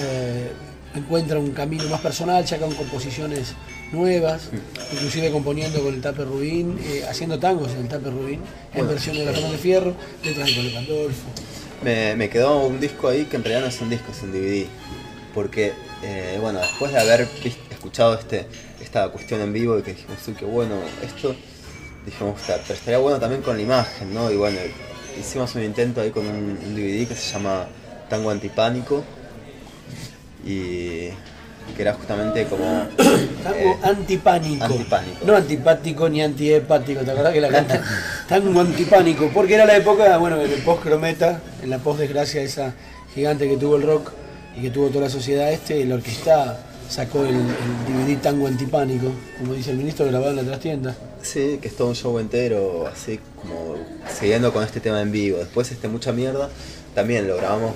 eh, encuentra un camino más personal, ya con composiciones nuevas, inclusive componiendo con el Tape Rubín, eh, haciendo tangos en el Tape Rubín, en versión de la Fernández Fierro, letras de Colo Pandolfo. Me, me quedó un disco ahí que en realidad no es un disco, es un DVD. Porque, eh, bueno, después de haber escuchado este, esta cuestión en vivo y que dijimos, qué bueno esto, dijimos, "Está- pero estaría bueno también con la imagen, ¿no? Y bueno, hicimos un intento ahí con un, un DVD que se llama Tango Antipánico. Y que era justamente como... Tango eh, antipánico. Antipánico. No antipático ni antiepático, ¿te acordás que la canta? Tango antipánico, porque era la época, bueno, en el post-crometa, en la post-desgracia esa gigante que tuvo el rock y que tuvo toda la sociedad este, la orquesta sacó el, el DVD Tango antipánico, como dice el ministro, grabado en la trastienda. Sí, que es todo un show entero, así como siguiendo con este tema en vivo. Después este Mucha Mierda, también lo grabamos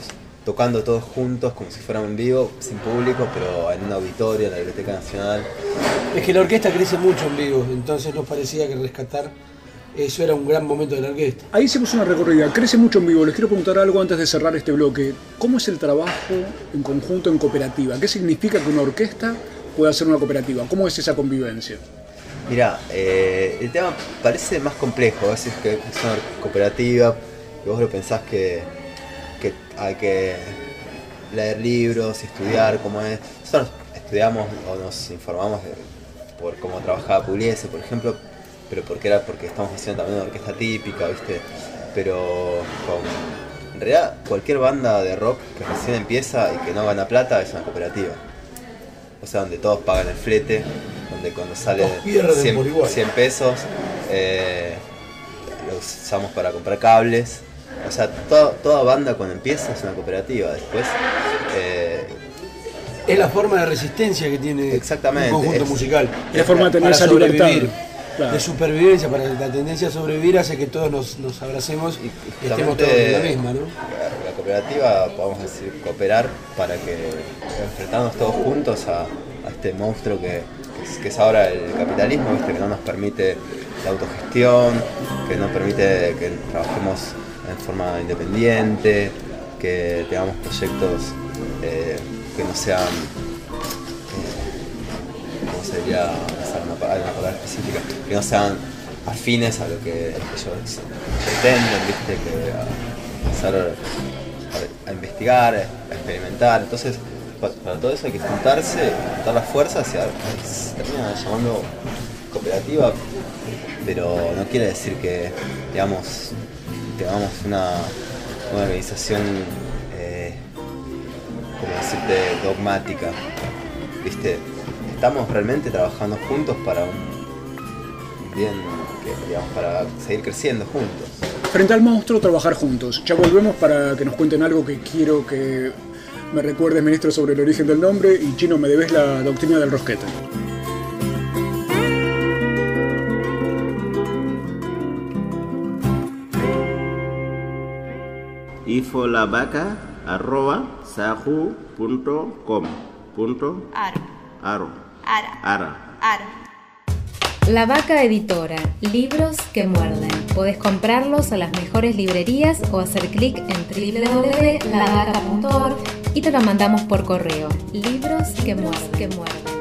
tocando todos juntos, como si fuéramos en vivo, sin público, pero en un auditorio, en la Biblioteca Nacional. Es que la orquesta crece mucho en vivo, entonces nos parecía que rescatar eso era un gran momento de la orquesta. Ahí hicimos una recorrida, crece mucho en vivo. Les quiero preguntar algo antes de cerrar este bloque. ¿Cómo es el trabajo en conjunto en cooperativa? ¿Qué significa que una orquesta pueda ser una cooperativa? ¿Cómo es esa convivencia? Mira, eh, el tema parece más complejo, a veces que es una cooperativa, que vos lo pensás que, que hay que leer libros y estudiar cómo es. Nosotros estudiamos o nos informamos de- por cómo trabajaba Pugliese, por ejemplo, pero porque era porque estamos haciendo también una orquesta típica, ¿viste? Pero con, en realidad cualquier banda de rock que recién empieza y que no gana plata es una cooperativa. O sea, donde todos pagan el flete, donde cuando sale Todos pierden 100, por igual. 100 pesos, eh, lo usamos para comprar cables. O sea, toda, toda banda cuando empieza es una cooperativa. Después eh, Es la forma de resistencia que tiene Exactamente, un conjunto es- musical. Es la forma de tener esa libertad. sobrevivir, Claro. De supervivencia, para la tendencia a sobrevivir hace que todos nos, nos abracemos y, estemos todos en la misma, ¿no? La, la cooperativa, podemos decir, cooperar para que enfrentarnos todos juntos a, a este monstruo que, que es, que es ahora el capitalismo, ¿viste? que no nos permite la autogestión, que no permite que trabajemos en forma independiente, que tengamos proyectos eh, que no sean ¿cómo sería una una palabra específica? Que no sean afines a lo que ellos pretenden, ¿viste? Que a, a- investigar, a experimentar. Entonces, pa- para todo eso hay que juntarse, juntar las fuerzas y se termina llamando cooperativa, pero no quiere decir que, digamos, tengamos una, una organización, eh, como decirte, dogmática. ¿Viste? Estamos realmente trabajando juntos para un bien, que, digamos, para seguir creciendo juntos. Frente al monstruo, trabajar juntos. Ya volvemos para que nos cuenten algo que quiero que me recuerdes, ministro, sobre el origen del nombre. Y Chino, me debes la doctrina del rosquete. Ifolabaca arroba sahu.com punto Aro. aro Ara. ara Ara. La Vaca Editora, libros que muerden. Podés comprarlos a las mejores librerías o hacer clic en www.lavaca.org y te lo mandamos por correo. Libros que muerden. Que muerden.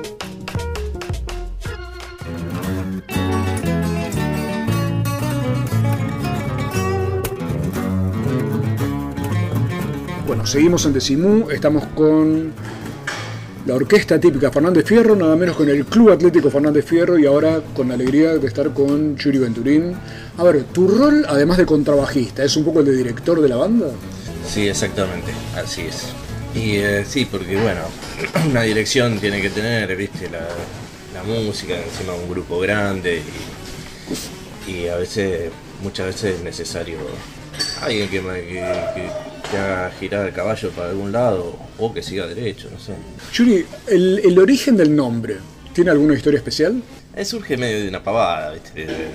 Bueno, seguimos en Decimú, estamos con la orquesta típica Fernández Fierro, nada menos con el Club Atlético Fernández Fierro y ahora con la alegría de estar con Churi Venturín. A ver, tu rol, además de contrabajista, ¿es un poco el de director de la banda? Sí, exactamente, así es. Y eh, sí, porque bueno, una dirección tiene que tener, viste, la, música, encima un grupo grande y, a veces, muchas veces es necesario alguien que, que, que- que haga girar el caballo para algún lado o que siga derecho, no sé. Churi, el, el origen del nombre, ¿tiene alguna historia especial? Eh, surge medio de una pavada, ¿viste? Eh,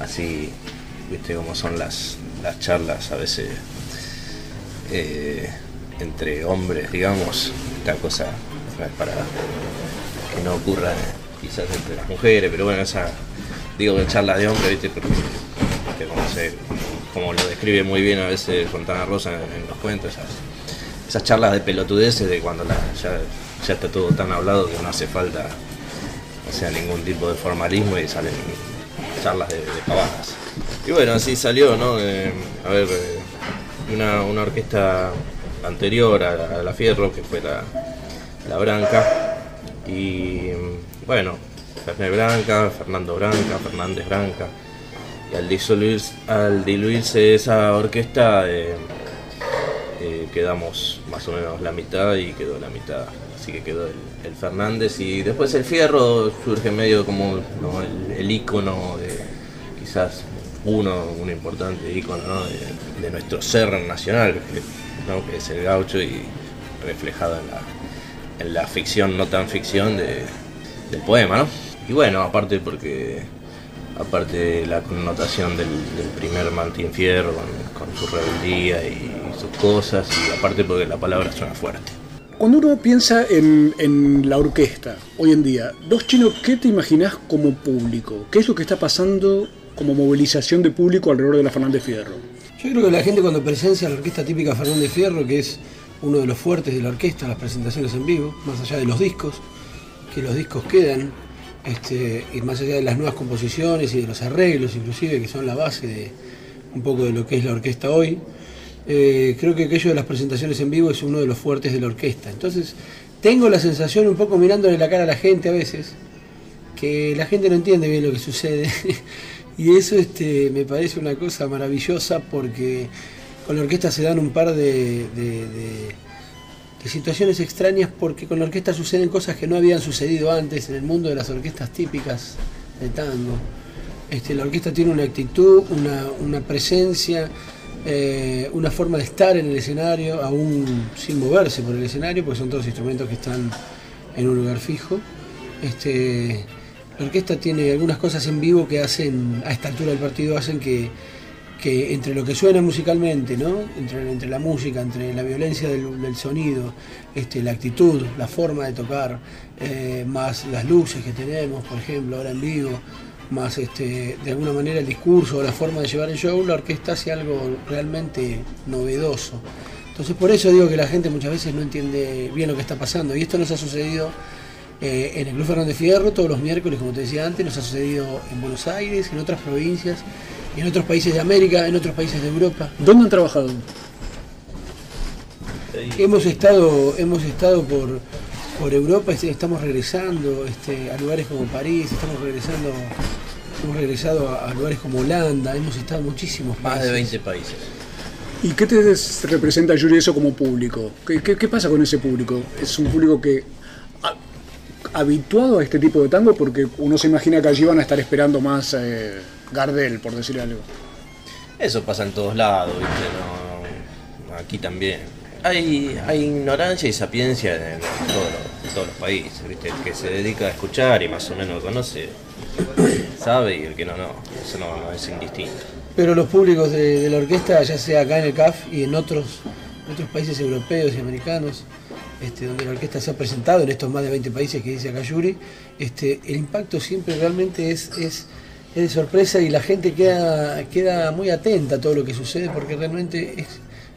Así, ¿viste? Como son las, las charlas a veces eh, entre hombres, digamos. Esta cosa para que no ocurra eh, quizás entre las mujeres, pero bueno, esa. Digo que charlas de hombres, ¿viste? Porque, que como, se, como lo describe muy bien a veces Fontana Rosa en, los cuentos, esas, charlas de pelotudeces de cuando ya, está todo tan hablado que no hace falta sea, ningún tipo de formalismo y salen charlas de, de pavadas. Y bueno, así salió, ¿no? A ver, eh, una, una orquesta anterior a la, a la Fierro, que fue la, la Branca, y mm, bueno, Fernández Branca, Fernando Branca, Fernández Branca, y al disolverse, al diluirse esa orquesta, eh, eh, quedamos más o menos la mitad y quedó la mitad. Así que quedó el, Fernández y después el Fierro surge medio como el, el de quizás uno, un importante ícono ¿no? de, nuestro ser nacional, ¿no? que es el gaucho y reflejado en la, en la ficción, no tan ficción de- del poema. ¿no? Y bueno, aparte porque aparte de la connotación del, del primer Martín Fierro con, con su rebeldía y sus cosas, y aparte porque la palabra suena fuerte. Cuando uno piensa en, en la orquesta hoy en día, dos chinos, ¿qué te imaginas como público? ¿Qué es lo que está pasando como movilización de público alrededor de la Fernández Fierro? Yo creo que la gente cuando presencia la orquesta típica Fernández Fierro, que es uno de los fuertes de la orquesta, las presentaciones en vivo, más allá de los discos, que los discos quedan, este, y más allá de las nuevas composiciones y de los arreglos inclusive, que son la base de un poco de lo que es la orquesta hoy, eh, creo que aquello de las presentaciones en vivo es uno de los fuertes de la orquesta. Entonces, tengo la sensación, un poco mirándole la cara a la gente a veces, que la gente no entiende bien lo que sucede. y eso este, me parece una cosa maravillosa porque con la orquesta se dan un par de, de situaciones extrañas porque con la orquesta suceden cosas que no habían sucedido antes en el mundo de las orquestas típicas de tango. Este, la orquesta tiene una actitud, una, una presencia, eh, una forma de estar en el escenario, aún sin moverse por el escenario, porque son todos instrumentos que están en un lugar fijo. Este, la orquesta tiene algunas cosas en vivo que hacen, a esta altura del partido, hacen que, que entre lo que suena musicalmente, ¿no? entre, entre la música, entre la violencia del, sonido, este, la actitud, la forma de tocar, eh, más las luces que tenemos, por ejemplo, ahora en vivo, más este, de alguna manera el discurso o la forma de llevar el show, la orquesta hace algo realmente novedoso. Entonces por eso digo que la gente muchas veces no entiende bien lo que está pasando. Y esto nos ha sucedido eh, en el Club Fernández Fierro todos los miércoles, como te decía antes, nos ha sucedido en Buenos Aires, en otras provincias, en otros países de América, en otros países de Europa. ¿Dónde han trabajado? Hemos estado, hemos estado por, por Europa, este, estamos regresando este, a lugares como París, estamos regresando, hemos regresado a, a lugares como Holanda, hemos estado en muchísimos países. Más de 20 países. ¿Y qué te representa, Yuri, eso como público? ¿Qué, qué- qué pasa con ese público? ¿Es un público que habituado a este tipo de tango? Porque uno se imagina que allí van a estar esperando más eh, Gardel, por decir algo. Eso pasa en todos lados, ¿viste? No, aquí también. Hay, hay ignorancia y sapiencia en, todos los, en todos los países, ¿viste? El que se dedica a escuchar y más o menos conoce, sabe y el que no, no. Eso no, no es indistinto. Pero los públicos de, de la orquesta, ya sea acá en el CAF y en otros, en otros países europeos y americanos, este, donde la orquesta se ha presentado, en estos más de 20 países que dice acá Yuri, este, el impacto siempre realmente es, es, es de sorpresa y la gente queda, queda muy atenta a todo lo que sucede porque realmente es,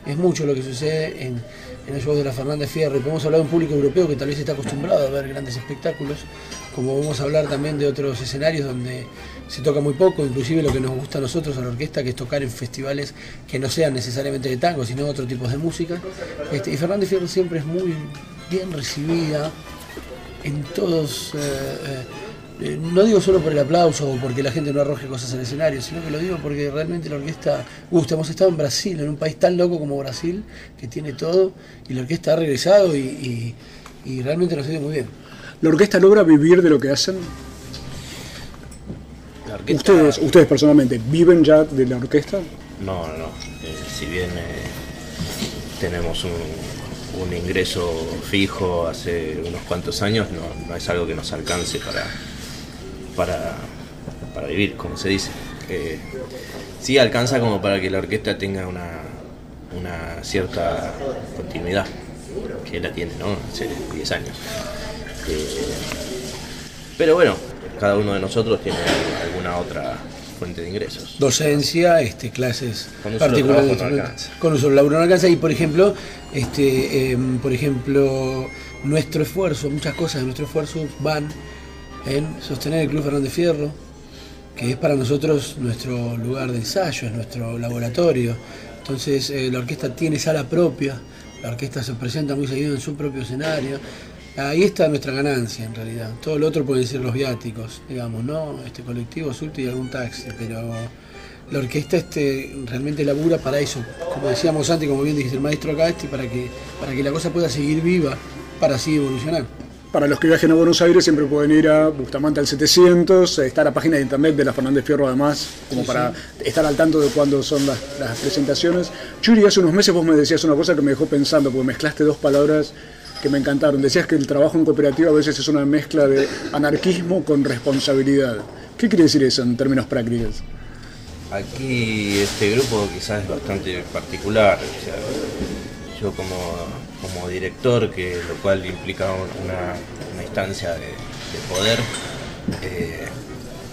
es mucho lo que sucede en, en el show de la Fernández Fierro. Y podemos hablar de un público europeo que tal vez está acostumbrado a ver grandes espectáculos, como vamos a hablar también de otros escenarios donde se toca muy poco, inclusive lo que nos gusta a nosotros a la orquesta, que es tocar en festivales que no sean necesariamente de tango, sino otro tipo de música. Este, y Fernández Fierro siempre es muy bien recibida en todos, eh, eh, no digo solo por el aplauso o porque la gente no arroje cosas al escenario, sino que lo digo porque realmente la orquesta gusta. Hemos estado en Brasil, en un país tan loco como Brasil, que tiene todo, y la orquesta ha regresado y, y- y realmente nos ha ido muy bien. ¿La orquesta logra vivir de lo que hacen? Orquesta- ¿Ustedes, ustedes personalmente, viven ya de la orquesta? No, no, no. Eh, si bien eh, tenemos un, un ingreso fijo hace unos cuantos años, no, no es algo que nos alcance para, para, para vivir, como se dice. Eh, sí alcanza como para que la orquesta tenga una, una cierta continuidad, que la tiene, ¿no? Hace 10 años. Eh, pero bueno, cada uno de nosotros tiene alguna otra fuente de ingresos. docencia, este, clases Con particulares. no. Con un solo laburo no alcanza. Y por ejemplo, este, em, por ejemplo, nuestro esfuerzo, muchas cosas de nuestro esfuerzo van en sostener el Club Fernández Fierro, que es para nosotros nuestro lugar de ensayo, es nuestro laboratorio. Entonces eh, la orquesta tiene sala propia, la orquesta se presenta muy seguido en su propio escenario. Ahí está nuestra ganancia en realidad. Todo lo otro pueden ser los viáticos, digamos, ¿no? Este colectivo, subte y algún taxi, pero la orquesta este realmente labura para eso. Como decíamos antes, como bien dijiste el maestro acá, este, para que, para que la cosa pueda seguir viva, para así evolucionar. Para los que viajen a Buenos Aires siempre pueden ir a Bustamante al 700, está la página de internet de la Fernández Fierro además, como Sí, para estar al tanto de cuándo son las, las presentaciones. Churi, hace unos meses vos me decías una cosa que me dejó pensando, porque mezclaste dos palabras que me encantaron. Decías que el trabajo en cooperativa a veces es una mezcla de anarquismo con responsabilidad. ¿Qué quiere decir eso en términos prácticos? Aquí este grupo quizás es bastante particular. yo como, como director, que lo cual implica un- una, instancia de, de poder, eh,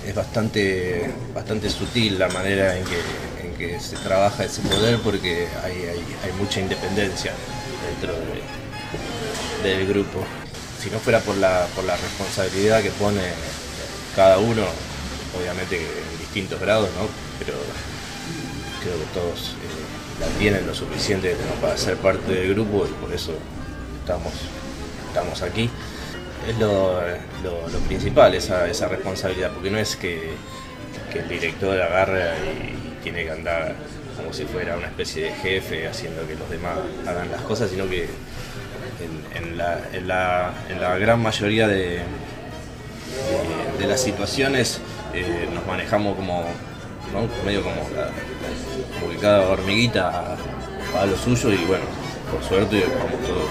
es bastante, bastante sutil la manera en que, en que se trabaja ese poder porque hay, hay, hay mucha independencia dentro de- del grupo. Si no fuera por la, por la responsabilidad que pone cada uno, obviamente en distintos grados, ¿no? Pero creo que todos eh, la tienen lo suficiente para ser parte del grupo y por eso estamos, estamos aquí. Es lo, lo- lo principal, esa, esa responsabilidad, porque no es que, que el director agarra y tiene que andar como si fuera una especie de jefe haciendo que los demás hagan las cosas, sino que en, la, en la- en la gran mayoría de, de- las situaciones eh, nos manejamos como, ¿no? medio como, la, como hormiguita va a lo suyo y bueno, por suerte vamos todos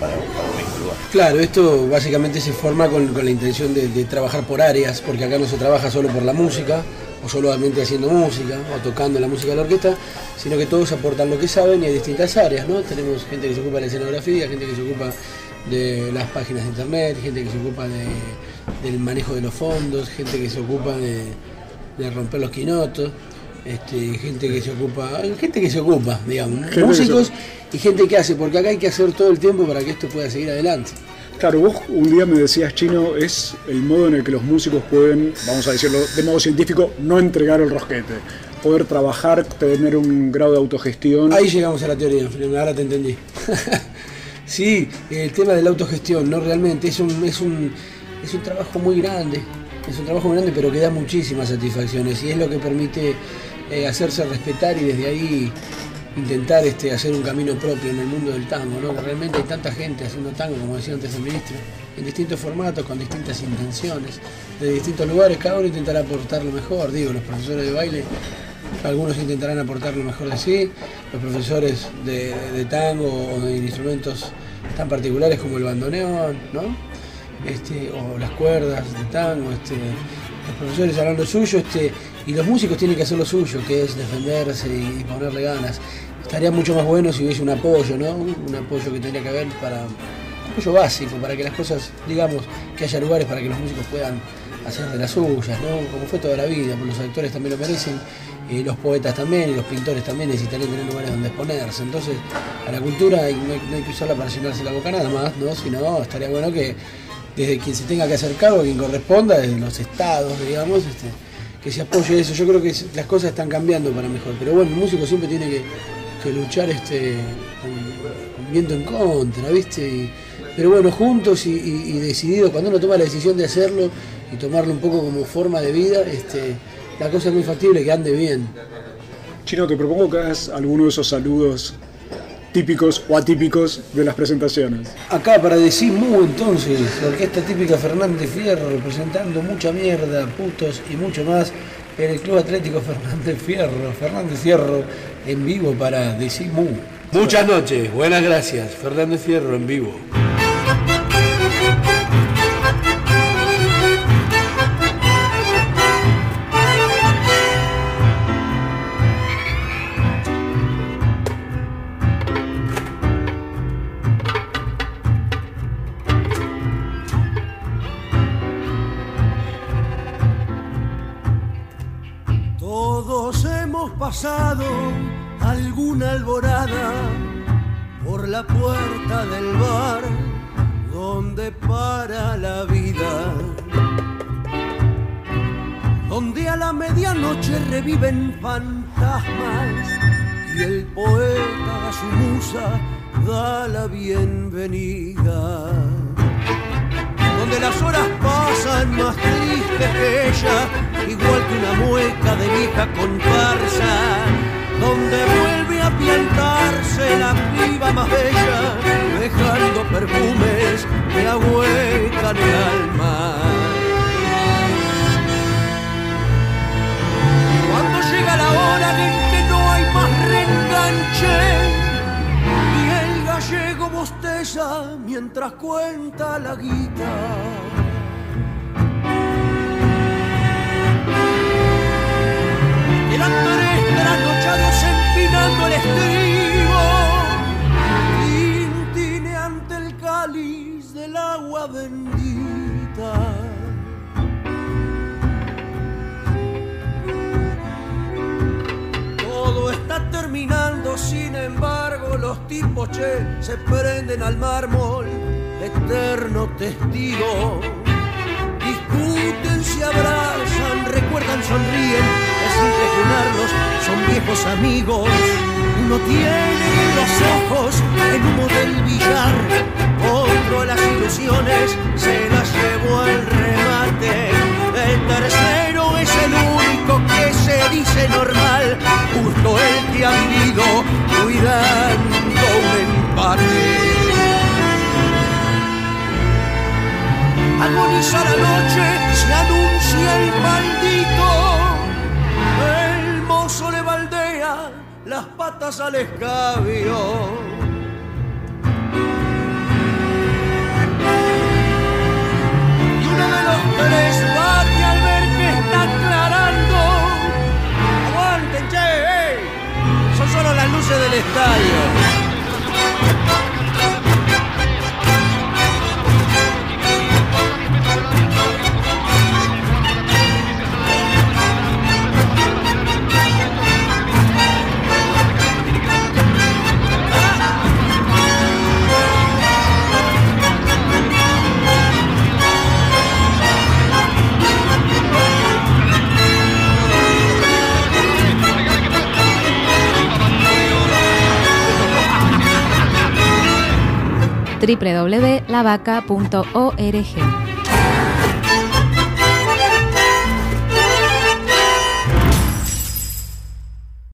para, un mismo lugar. Claro, esto básicamente se forma con, con la intención de trabajar por áreas, porque acá no se trabaja solo por la música, o solamente haciendo música, o tocando la música de la orquesta, sino que todos aportan lo que saben y hay distintas áreas, ¿no? Tenemos gente que se ocupa de la escenografía, gente que se ocupa de las páginas de internet, gente que se ocupa de- del manejo de los fondos, gente que se ocupa de, de romper los quinotos, este, gente que se ocupa, gente que se ocupa, digamos, músicos se- y gente que hace, porque acá hay que hacer todo el tiempo para que esto pueda seguir adelante. Claro, vos un día me decías, Chino, es el modo en el que los músicos pueden, vamos a decirlo de modo científico, no entregar el rosquete. Poder trabajar, tener un grado de autogestión. Ahí llegamos a la teoría, ahora te entendí. sí, el tema de la autogestión, no realmente, es un, es un, es un trabajo muy grande, es un trabajo grande, pero que da muchísimas satisfacciones y es lo que permite eh, hacerse respetar y desde ahí intentar este, hacer un camino propio en el mundo del tango, ¿no? realmente hay tanta gente haciendo tango, como decía antes el ministro, en distintos formatos, con distintas intenciones, de distintos lugares, cada uno intentará aportar lo mejor, digo, los profesores de baile algunos intentarán aportar lo mejor de sí, los profesores de, de tango o de instrumentos tan particulares como el bandoneón, ¿no? Este, o las cuerdas de tango, este, los profesores harán lo suyo, este, y los músicos tienen que hacer lo suyo, que es defenderse y, ponerle ganas. Estaría mucho más bueno si hubiese un apoyo, ¿no? Un apoyo que tendría que haber para un apoyo básico, para que las cosas, digamos, que haya lugares para que los músicos puedan hacer de las suyas, ¿no? Como fue toda la vida, porque los actores también lo merecen, y los poetas también, y los pintores también necesitarían tener lugares donde exponerse. Entonces, a la cultura hay- no, hay, no hay que usarla para llenarse la boca nada más, ¿no? Sino estaría bueno que desde quien se tenga que hacer cargo, quien corresponda, desde los estados, digamos, este, que se apoye eso. Yo creo que las cosas están cambiando para mejor. Pero bueno, el músico siempre tiene que, luchar este, con, viento en contra, ¿viste? Pero bueno, juntos y, y, y decididos, cuando uno toma la decisión de hacerlo y tomarlo un poco como forma de vida, este, la cosa es muy factible que ande bien. Chino, te propongo que hagas alguno de esos saludos típicos o atípicos de las presentaciones. Acá para decir mu entonces, la orquesta típica Fernández Fierro, representando mucha mierda, putos y mucho más en el Club Atlético Fernández Fierro. Fernández Fierro en vivo para decir mu. Muchas noches, buenas gracias. Fernández Fierro en vivo. Tipos che se prenden al mármol, eterno testigo. Discuten, se abrazan, recuerdan, sonríen, es simple junarlos, son viejos amigos. Uno tiene en los ojos el humo del billar, otro las ilusiones se las llevó al remate. El tercero es el único que se dice normal, justo el que ha vivido cuidando un empate. agoniza la noche, se anuncia el maldito. El mozo le baldea las patas al escabio. Y uno de los tres bate al ver que está aclarando. Aguanten, che, son solo las luces del estadio. Thank you. www.lavaca.org.